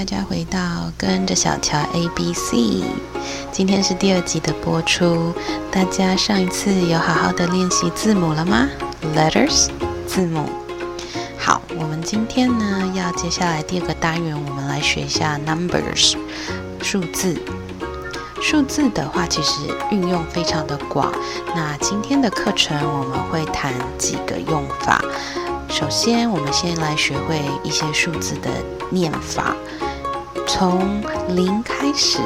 大家回到跟着小乔 A B C。今天是第二集的播出，大家上一次有好好的练习字母了吗？Letters，字母。好，我们今天呢要接下来第二个单元，我们来学一下 Numbers，数字。数字的话，其实运用非常的广。那今天的课程我们会谈几个用法。首先，我们先来学会一些数字的念法。从零开始，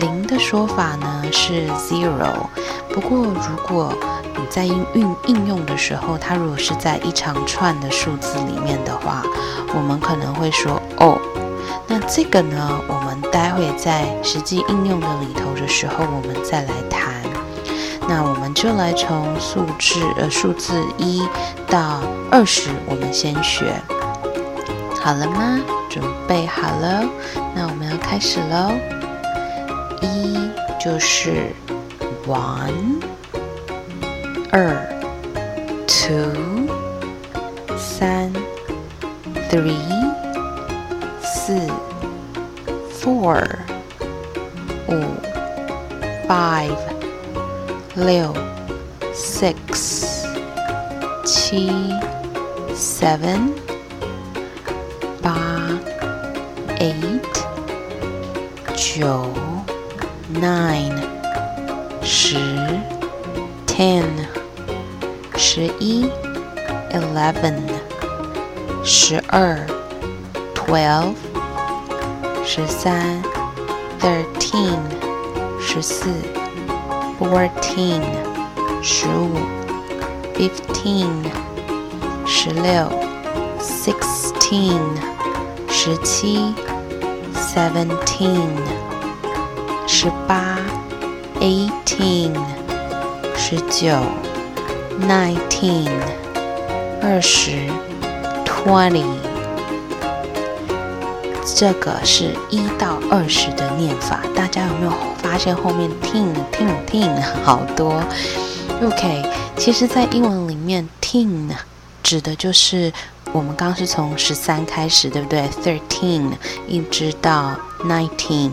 零的说法呢是 zero。不过，如果你在应运应用的时候，它如果是在一长串的数字里面的话，我们可能会说哦。那这个呢，我们待会在实际应用的里头的时候，我们再来谈。那我们就来从数字呃数字一到二十，我们先学好了吗？准备好了？那我们要开始喽。一就是 one，二 two，三 three，四 four，五 five。六，six，七，seven，八 ，eight，九，nine，十，ten，十一，eleven，十二，twelve，十三，thirteen，十四。fourteen，十五；fifteen，十六；sixteen，十七 ；seventeen，十八；eighteen，十九；nineteen，二十；twenty。这个是一到二十的念法，大家有没有发现后面 teen teen teen 好多？OK，其实，在英文里面，teen 指的就是我们刚刚是从十三开始，对不对？thirteen 一直到 nineteen，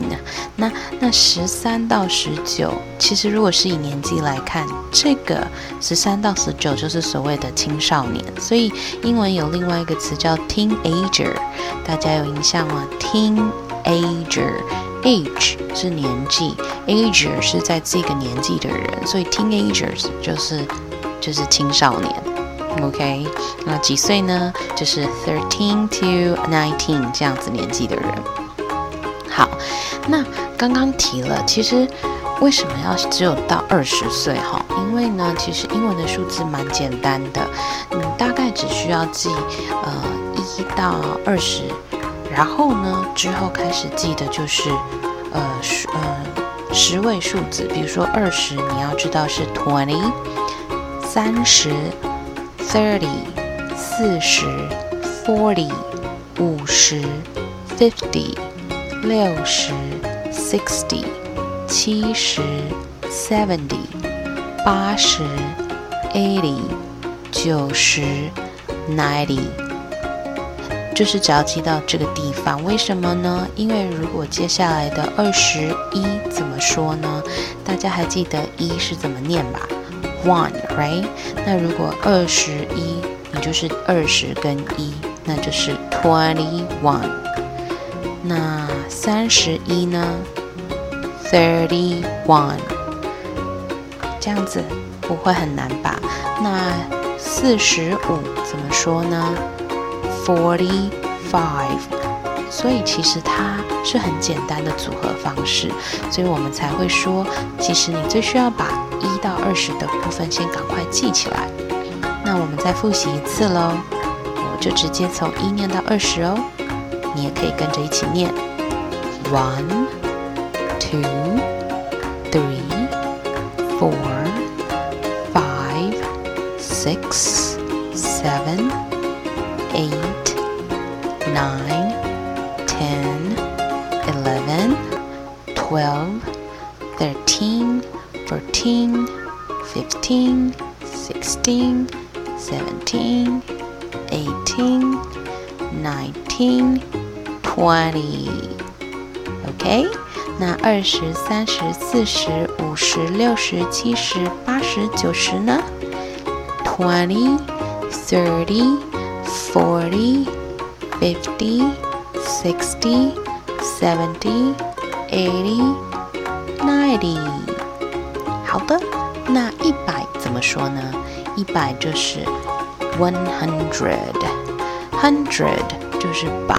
那那十三到十九，其实如果是以年纪来看，这个十三到十九就是所谓的青少年，所以英文有另外一个词叫 teenager。大家有印象吗？Teenager，age 是年纪，ager 是在这个年纪的人，所以 teenagers 就是就是青少年。OK，那几岁呢？就是 thirteen to nineteen 这样子年纪的人。好，那刚刚提了，其实为什么要只有到二十岁？哈，因为呢，其实英文的数字蛮简单的，你大概只需要记呃。一到二十，然后呢，之后开始记的就是，呃，十呃十位数字，比如说二十，你要知道是 twenty，三十 thirty，四十 forty，五十 fifty，六十 sixty，七十 seventy，八十 eighty，九十 ninety。就是只要记到这个地方，为什么呢？因为如果接下来的二十一怎么说呢？大家还记得一是怎么念吧？One，right？那如果二十一，你就是二十跟一，那就是 twenty one。那三十一呢？Thirty one。这样子不会很难吧？那四十五怎么说呢？Forty five，所以其实它是很简单的组合方式，所以我们才会说，其实你最需要把一到二十的部分先赶快记起来。那我们再复习一次喽，我就直接从一念到二十哦，你也可以跟着一起念：one, two, three, four, five, six, seven. eight, nine, ten, eleven, twelve, thirteen, fourteen, fifteen, sixteen, seventeen, eighteen, nineteen, twenty。OK，那二十三十四十五十六十七十八十九十呢？twenty, thirty, forty, fifty, sixty, seventy, eighty, ninety。 好的，那一百怎么说呢？一百就是 one hundred，hundred 就是百。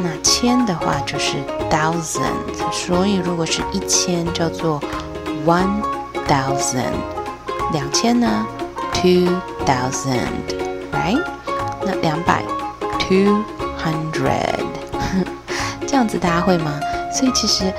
那千的话就是 thousand，所以如果是一千叫做 one thousand，两千呢 two thousand，right？那两百 two hundred，这样子大家会吗？所以其实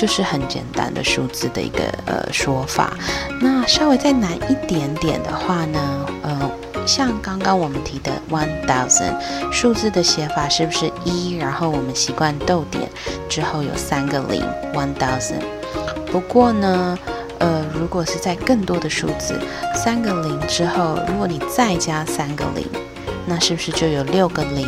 就是很简单的数字的一个呃说法。那稍微再难一点点的话呢，呃。像刚刚我们提的 one thousand 数字的写法是不是一？然后我们习惯逗点之后有三个零 one thousand。不过呢，呃，如果是在更多的数字，三个零之后，如果你再加三个零，那是不是就有六个零？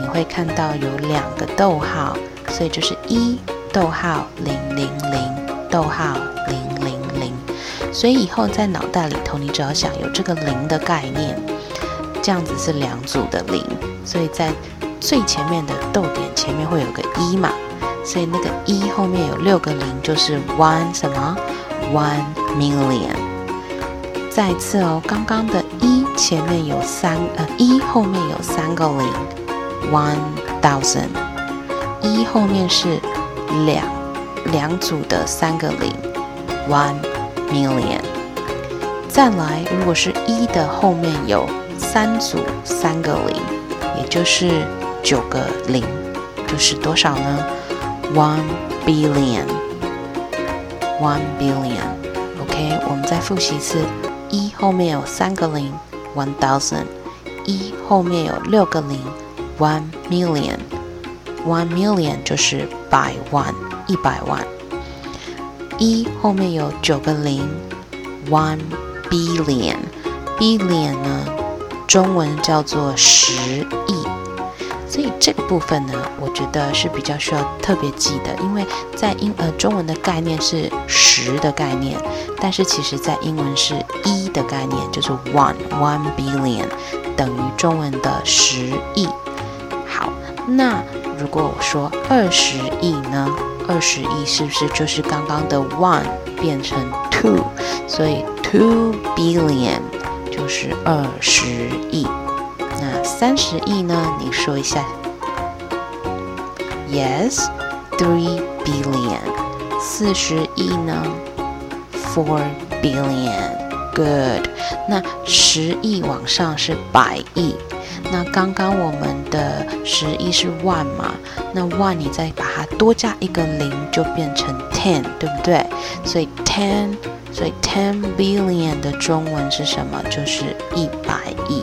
你会看到有两个逗号，所以就是一逗号零零零逗号零零零。所以以后在脑袋里头，你只要想有这个零的概念，这样子是两组的零，所以在最前面的逗点前面会有个一嘛，所以那个一后面有六个零，就是 one 什么 one million。再次哦，刚刚的一前面有三呃一后面有三个零，one thousand。一后面是两两组的三个零，one。million。再来，如果是一的后面有三组三个零，也就是九个零，就是多少呢？One billion。One billion。OK，我们再复习一次：一后面有三个零，one thousand；一后面有六个零，one million。One million 就是百万，一百万。一后面有九个零，one billion，billion 呢，中文叫做十亿，所以这个部分呢，我觉得是比较需要特别记的，因为在英呃中文的概念是十的概念，但是其实在英文是一的概念，就是 one one billion 等于中文的十亿。好，那如果我说二十亿呢？二十亿是不是就是刚刚的 one 变成 two，所以 two billion 就是二十亿。那三十亿呢？你说一下。Yes，three billion。四十亿呢？Four billion。Good。那十亿往上是百亿。那刚刚我们的十一是万嘛？那万你再把它多加一个零，就变成 ten，对不对？所以 ten，所以 ten billion 的中文是什么？就是一百亿。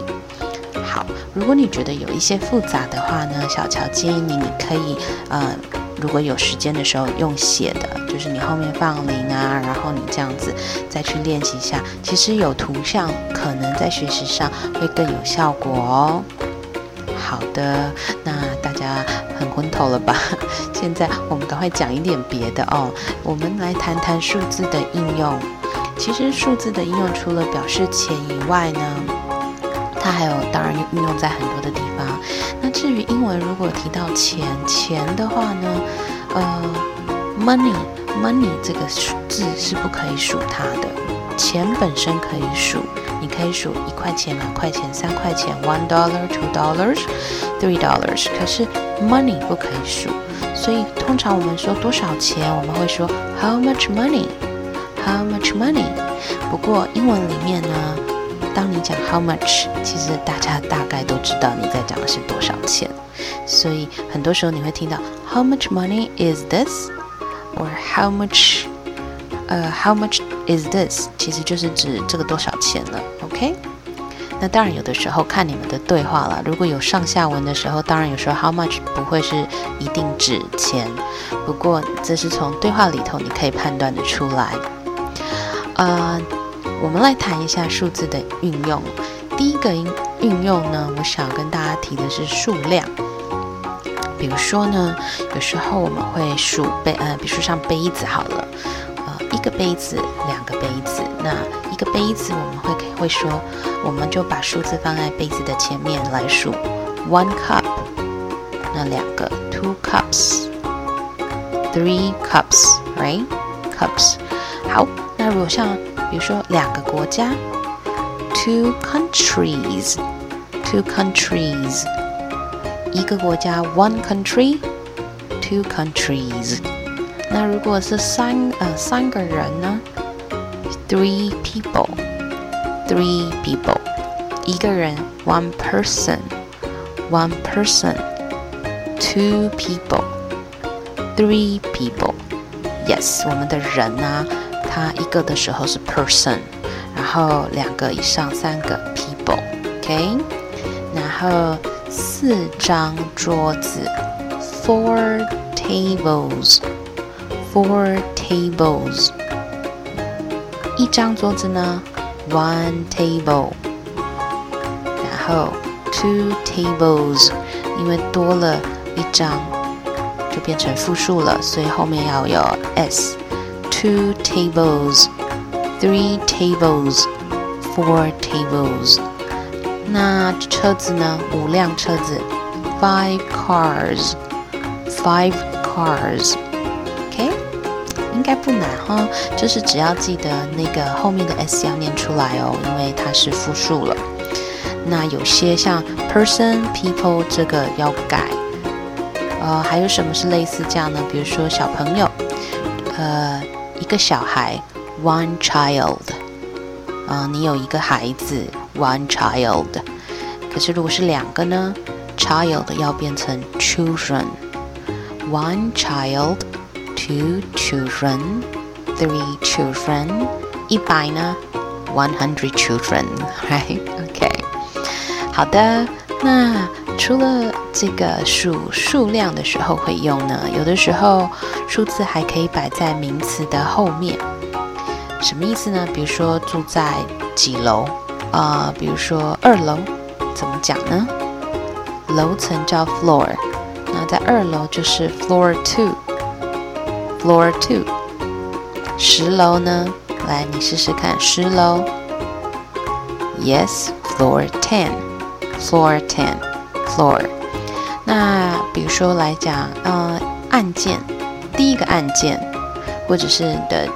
好，如果你觉得有一些复杂的话呢，小乔建议你，你可以呃，如果有时间的时候用写的，就是你后面放零啊，然后你这样子再去练习一下。其实有图像，可能在学习上会更有效果哦。好的，那大家很昏头了吧？现在我们赶快讲一点别的哦。我们来谈谈数字的应用。其实数字的应用除了表示钱以外呢，它还有当然运用在很多的地方。那至于英文，如果提到钱钱的话呢，呃，money money 这个字是不可以数它的，钱本身可以数。你可以数一块钱、两块钱、三块钱，one dollar, two dollars, three dollars。可是 money 不可以数，所以通常我们说多少钱，我们会说 how much money, how much money。不过英文里面呢，当你讲 how much，其实大家大概都知道你在讲的是多少钱。所以很多时候你会听到 how much money is this Or how much，呃，how much。Is this 其实就是指这个多少钱了，OK？那当然有的时候看你们的对话了。如果有上下文的时候，当然有时候 how much 不会是一定指钱，不过这是从对话里头你可以判断的出来。呃，我们来谈一下数字的运用。第一个运用呢，我想跟大家提的是数量。比如说呢，有时候我们会数杯，呃，比如说像杯子好了，呃，一个杯子，两个杯子，那一个杯子我们会会说，我们就把数字放在杯子的前面来数，one cup，那两个，two cups，three cups，right？cups，好，那如果像比如说两个国家，two countries，two countries。一个国家，one country，two countries。那如果是三呃三个人呢？Three people，three people。一个人，one person，one person。Two people，three people。Yes，我们的人呢，他一个的时候是 person，然后两个以上三个 people，OK，然后。 四张桌子，four tables，four tables。一张桌子呢，one table。然后 two tables，因为多了一张就变成复数了，所以后面要有 s。two tables，three tables，four tables。 那车子呢？五辆车子，five cars，five cars，OK，应该不难哈。就是只要记得那个后面的 s 要念出来哦，因为它是复数了。那有些像 person，people 这个要改。呃，还有什么是类似这样呢？比如说小朋友，呃，一个小孩，one child，啊，你有一个孩子。One child，可是如果是两个呢？Child 要变成 children。One child，two children，three children。一百呢？One hundred children，right？OK。好的，那除了这个数数量的时候会用呢，有的时候数字还可以摆在名词的后面。什么意思呢？比如说住在几楼？啊，比如说二楼怎么讲呢？楼层叫 floor，那在二楼就是 floor two，floor two。十楼呢？来，你试试看，十楼。Yes，floor ten，floor ten，floor。那比如说来讲，呃，按键，第一个按键，或者是你的。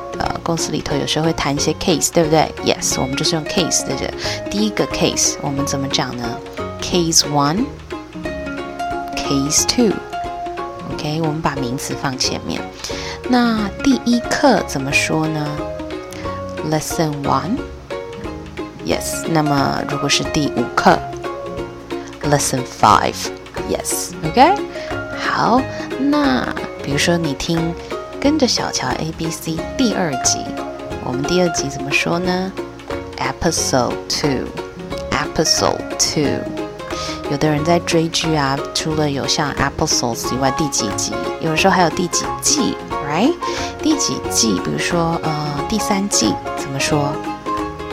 公司里头有时候会谈一些 case，对不对？Yes，我们就是用 case 的这第一个 case，我们怎么讲呢？Case one，Case two，OK，我们把名词放前面。那第一课怎么说呢？Lesson one，Yes。那么如果是第五课，Lesson five，Yes，OK。好，那比如说你听。跟着小乔 A B C 第二集，我们第二集怎么说呢？Episode two，Episode two。有的人在追剧啊，除了有像 Episodes 以外，第几集？有的时候还有第几季，Right？第几季？比如说，呃，第三季怎么说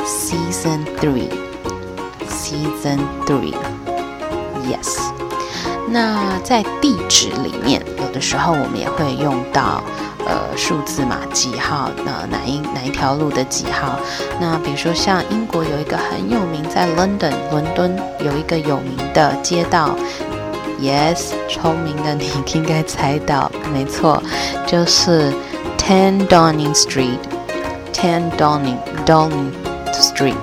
？Season three，Season three，Yes。那在地址里面，有的时候我们也会用到。数字嘛，几号？那哪一哪一条路的几号？那比如说像英国有一个很有名，在 London 伦敦有一个有名的街道，Yes，聪明的你应该猜到，没错，就是 Ten Downing Street，Ten Downing Downing Street。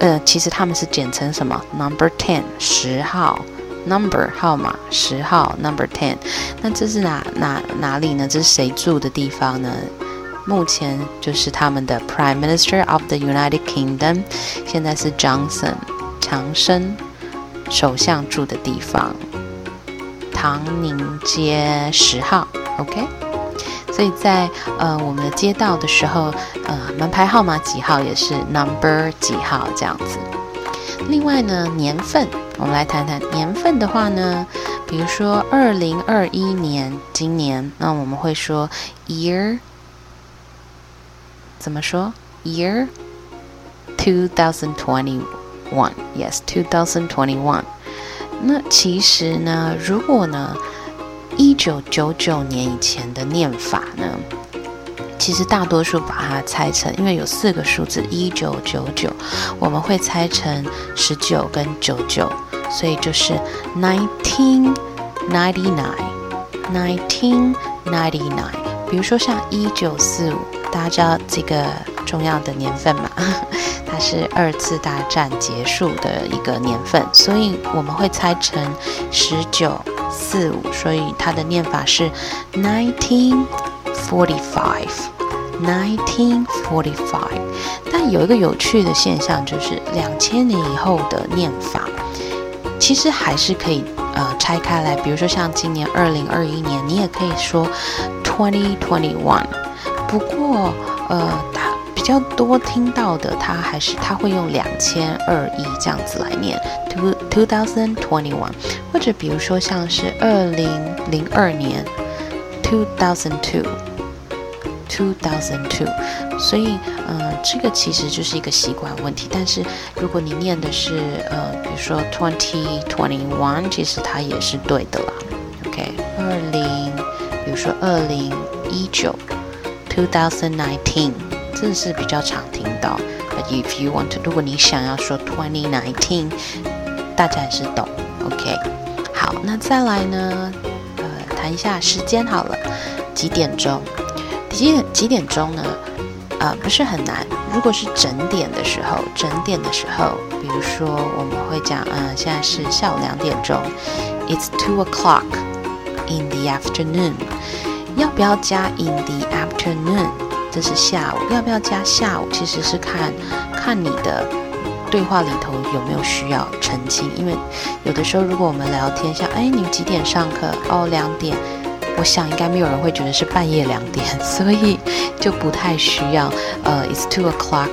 呃，其实他们是简称什么？Number Ten，十号。Number 号码十号，Number ten，那这是哪哪哪里呢？这是谁住的地方呢？目前就是他们的 Prime Minister of the United Kingdom，现在是 Johnson，强生首相住的地方，唐宁街十号，OK。所以在呃我们的街道的时候，呃门牌号码几号也是 Number 几号这样子。另外呢，年份。我们来谈谈年份的话呢，比如说二零二一年，今年，那我们会说 year，怎么说？year two thousand twenty one，yes two thousand twenty one。那其实呢，如果呢，一九九九年以前的念法呢，其实大多数把它拆成，因为有四个数字一九九九，我们会拆成十九跟九九，所以就是 nineteen ninety nine，nineteen ninety nine。比如说像一九四五，大家知道这个重要的年份嘛？它是二次大战结束的一个年份，所以我们会拆成十九四五，所以它的念法是 nineteen forty five，nineteen forty five。但有一个有趣的现象，就是两千年以后的念法，其实还是可以呃拆开来。比如说像今年二零二一年，你也可以说 twenty twenty one。不过呃，它。比较多听到的，它还是它会用两千二一这样子来念，two two thousand twenty one，或者比如说像是二零零二年，two thousand two Two thousand two，所以呃这个其实就是一个习惯问题。但是如果你念的是呃比如说 twenty twenty one，其实它也是对的啦。OK，二零，比如说二零一九，two thousand nineteen。这是比较常听到。But if you want to，如果你想要说 twenty nineteen，大家还是懂。OK，好，那再来呢？呃，谈一下时间好了，几点钟？几点几点钟呢？呃，不是很难。如果是整点的时候，整点的时候，比如说我们会讲，嗯，现在是下午两点钟，It's two o'clock in the afternoon。要不要加 in the afternoon？这是下午，要不要加下午？其实是看看你的对话里头有没有需要澄清。因为有的时候，如果我们聊天，像哎，你几点上课？哦，两点。我想应该没有人会觉得是半夜两点，所以就不太需要。呃，It's two o'clock，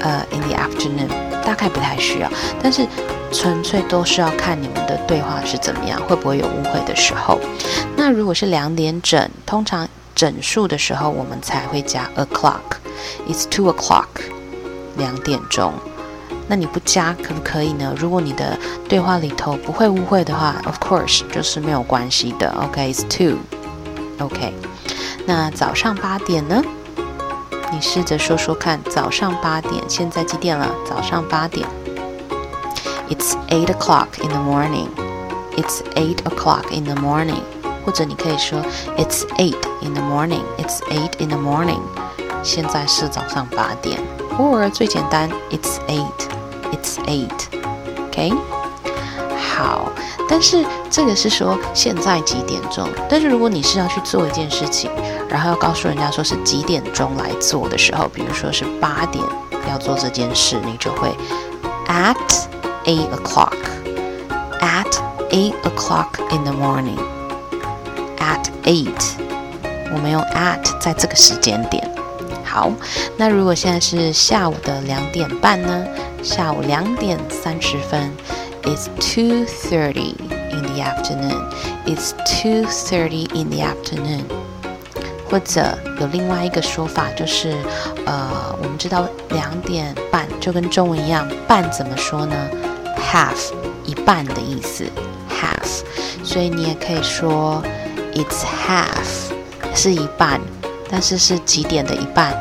呃，in the afternoon，大概不太需要。但是纯粹都是要看你们的对话是怎么样，会不会有误会的时候。那如果是两点整，通常。整数的时候，我们才会加 o'clock。It's two o'clock，两点钟。那你不加可不可以呢？如果你的对话里头不会误会的话，of course 就是没有关系的。OK，it's two。OK，那早上八点呢？你试着说说看，早上八点，现在几点了？早上八点。It's eight o'clock in the morning. It's eight o'clock in the morning. 或者你可以说 It's eight in the morning. It's eight in the morning. 现在是早上八点。或最简单，It's eight. It's eight. OK？好， 但是这个是说现在几点钟。但是如果你是要去做一件事情，然后要告诉人家说是几点钟来做的时候，比如说是八点要做这件事，你就会 At eight o'clock. At eight o'clock in the morning. At eight，我们用 at 在这个时间点。好，那如果现在是下午的两点半呢？下午两点三十分，It's two thirty in the afternoon. It's two thirty in the afternoon. 或者有另外一个说法，就是呃，我们知道两点半就跟中文一样，半怎么说呢？Half，一半的意思，half。所以你也可以说。It's half，是一半，但是是几点的一半？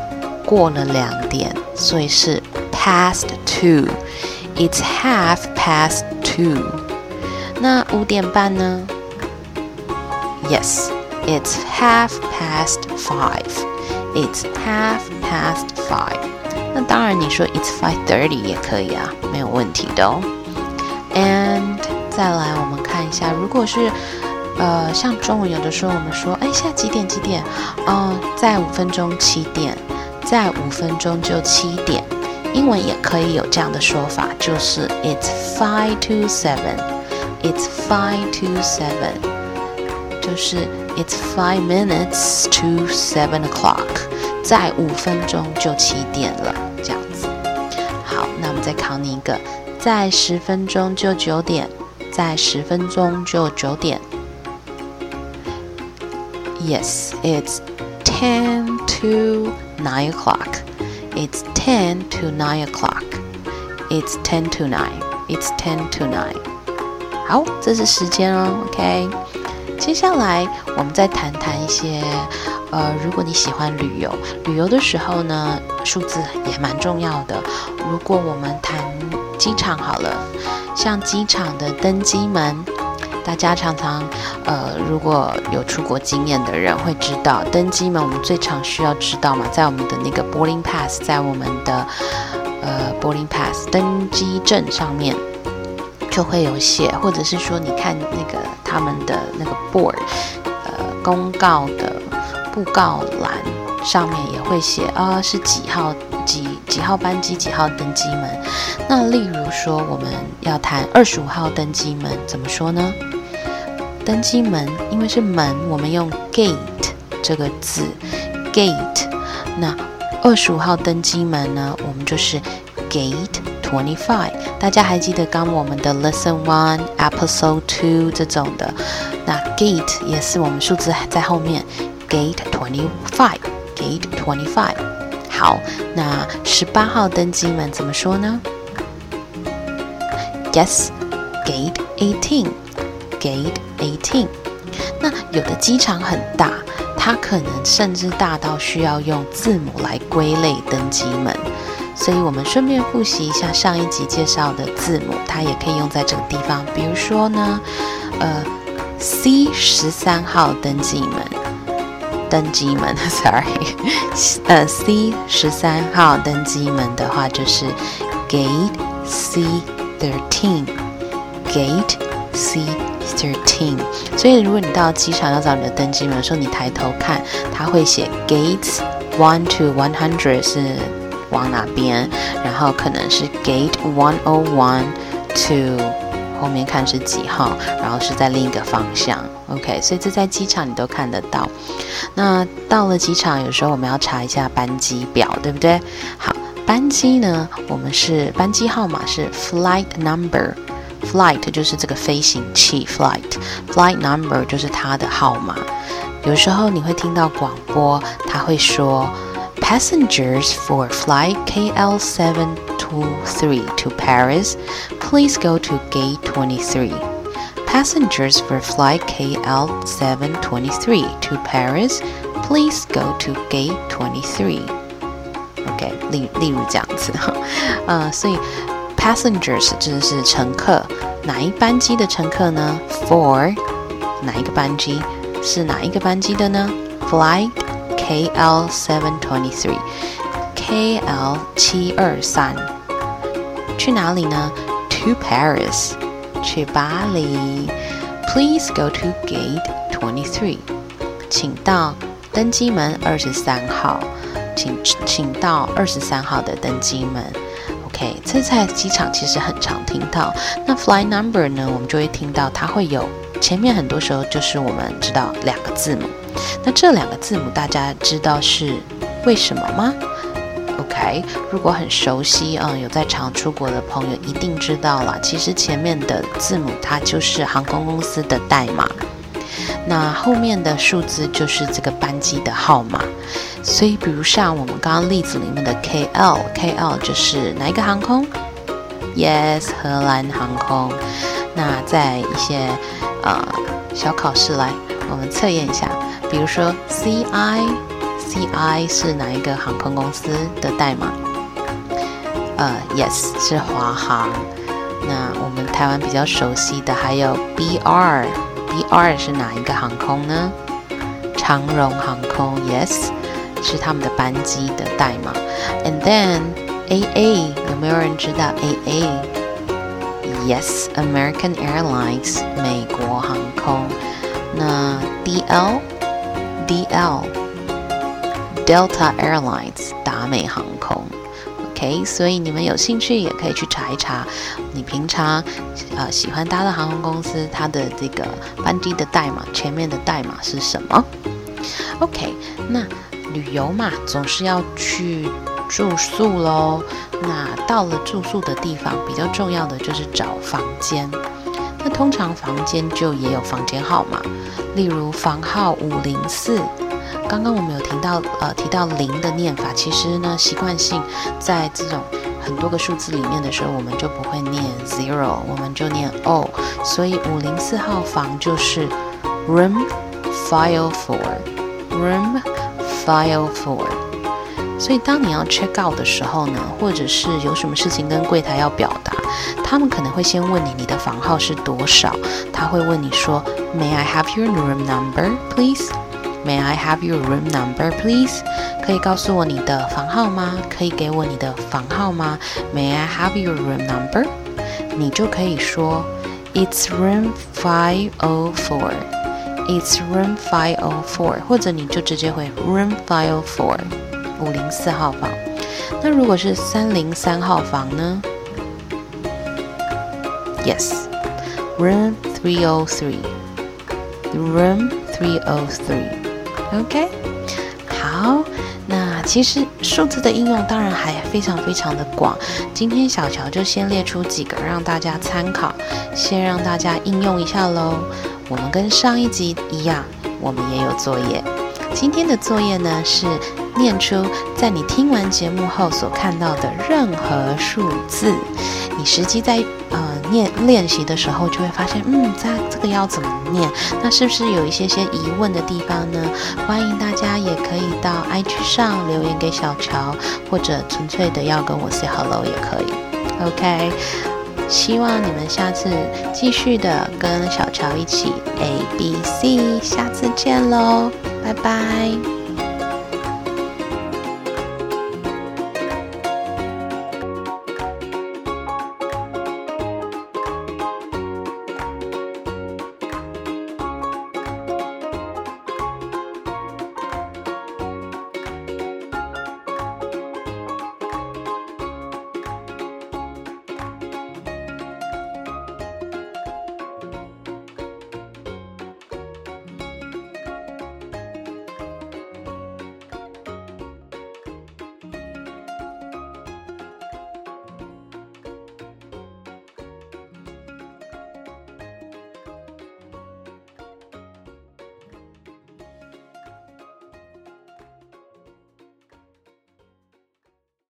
过了两点，所以是 past two。It's half past two。那五点半呢？Yes，it's half past five。It's half past five。那当然，你说 it's five thirty 也可以啊，没有问题的哦。And 再来，我们看一下，如果是呃，像中文有的时候我们说，哎，现在几点？几点？哦，在五分钟七点，在五分钟就七点。英文也可以有这样的说法，就是 It's five to seven. It's five to seven. 就是 It's five minutes to seven o'clock. 在五分钟就七点了，这样子。好，那我们再考你一个，在十分钟就九点，在十分钟就九点。Yes, it's ten to nine o'clock. It's ten to nine o'clock. It's ten to nine. It's ten to nine. 好，这是时间哦，OK。接下来我们再谈谈一些，呃，如果你喜欢旅游，旅游的时候呢，数字也蛮重要的。如果我们谈机场好了，像机场的登机门，大家常常，呃，如果有出国经验的人会知道，登机门我们最常需要知道嘛，在我们的那个 boarding pass，在我们的呃 boarding pass 登机证上面。就会有写，或者是说，你看那个他们的那个 board，呃，公告的布告栏上面也会写啊，是几号几几号班机几号登机门。那例如说，我们要谈二十五号登机门，怎么说呢？登机门因为是门，我们用 gate 这个字，gate。那二十五号登机门呢，我们就是 gate。Twenty five，大家还记得刚我们的 Lesson One Episode Two 这种的，那 Gate 也是我们数字在后面，Gate Twenty Five，Gate Twenty Five。好，那十八号登机门怎么说呢？Yes，Gate Eighteen，Gate Eighteen。那有的机场很大，它可能甚至大到需要用字母来归类登机门。所以我们顺便复习一下上一集介绍的字母，它也可以用在这个地方。比如说呢，呃，C 十三号登机门，登机门，sorry，呃，C 十三号登机门的话就是 Gate C thirteen，Gate C thirteen。所以如果你到机场要找你的登机门的时候，你抬头看，它会写 Gates one to one hundred 是。往哪边？然后可能是 Gate One O One to 后面看是几号，然后是在另一个方向。OK，所以这在机场你都看得到。那到了机场，有时候我们要查一下班机表，对不对？好，班机呢，我们是班机号码是 Flight Number，Flight 就是这个飞行器 Flight，Flight Number 就是它的号码。有时候你会听到广播，他会说。Passengers for flight KL723 to Paris, please go to gate 23. Passengers for flight KL723 to Paris, please go to gate 23. OK，例例如这样子，呃，所以 passengers 指的是乘客，哪一班机的乘客呢？For 哪一个班机是哪一个班机的呢？Flight KL seven twenty three，KL 七二三，去哪里呢？To Paris， 去巴黎。Please go to gate twenty three，请到登机门二十三号，请请到二十三号的登机门。OK，这在机场其实很常听到。那 Flight number 呢？我们就会听到它会有前面很多时候就是我们知道两个字母。那这两个字母大家知道是为什么吗？OK，如果很熟悉啊，有在常出国的朋友一定知道了。其实前面的字母它就是航空公司的代码，那后面的数字就是这个班机的号码。所以，比如像我们刚刚例子里面的 KL，KL 就是哪一个航空？Yes，荷兰航空。那在一些呃小考试来，我们测验一下。比如说 CI，CI，CI 是哪一个航空公司的代码？呃，Yes，是华航。那我们台湾比较熟悉的还有 BR，BR 是哪一个航空呢？长荣航空，Yes，是他们的班机的代码。And then AA，有没有人知道 AA？Yes，American Airlines，美国航空。那 DL？DL Delta Airlines 达美航空，OK，所以你们有兴趣也可以去查一查，你平常呃喜欢搭的航空公司它的这个班机的代码前面的代码是什么？OK，那旅游嘛，总是要去住宿喽。那到了住宿的地方，比较重要的就是找房间。那通常房间就也有房间号码，例如房号五零四。刚刚我们有提到呃提到零的念法，其实呢习惯性在这种很多个数字里面的时候，我们就不会念 zero，我们就念 o。所以五零四号房就是 room file four room file four。所以当你要 check out 的时候呢，或者是有什么事情跟柜台要表达，他们可能会先问你你的房号是多少，他会问你说，May I have your room number, please? May I have your room number, please? 可以告诉我你的房号吗？可以给我你的房号吗？May I have your room number? 你就可以说，It's room five o four. It's room five o four. 或者你就直接回 room five o four. 五零四号房。那如果是三零三号房呢？Yes，room three o three。Room three o three。 OK，好。那其实数字的应用当然还非常非常的广。今天小乔就先列出几个让大家参考，先让大家应用一下喽。我们跟上一集一样，我们也有作业。今天的作业呢是。念出在你听完节目后所看到的任何数字，你实际在念练习的时候就会发现，嗯，在这个要怎么念？那是不是有一些些疑问的地方呢？欢迎大家也可以到 IG 上留言给小乔，或者纯粹的要跟我 say hello 也可以。OK，希望你们下次继续的跟小乔一起 A B C，下次见喽，拜拜。